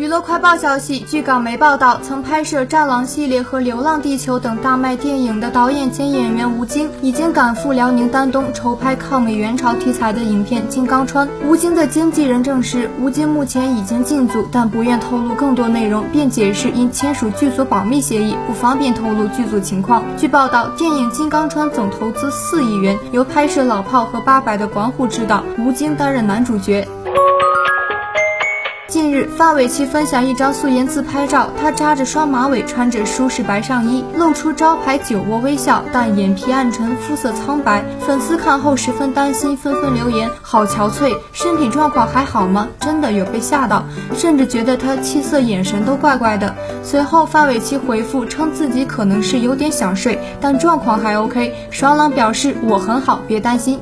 娱乐快报消息，据港媒报道，曾拍摄《战狼》系列和《流浪地球》等大卖电影的导演兼演员吴京，已经赶赴辽宁丹东筹拍抗美援朝题材的影片《金刚川》。吴京的经纪人证实，吴京目前已经进组，但不愿透露更多内容，并解释因签署剧组保密协议，不方便透露剧组情况。据报道，电影《金刚川》总投资四亿元，由拍摄《老炮》和《八佰》的管虎执导，吴京担任男主角。近日，范玮琪分享一张素颜自拍照，她扎着双马尾，穿着舒适白上衣，露出招牌酒窝微笑，但眼皮暗沉，肤色苍白。粉丝看后十分担心，纷纷留言：“好憔悴，身体状况还好吗？”真的有被吓到，甚至觉得她气色、眼神都怪怪的。随后，范玮琪回复称自己可能是有点想睡，但状况还 OK。爽朗表示：“我很好，别担心。”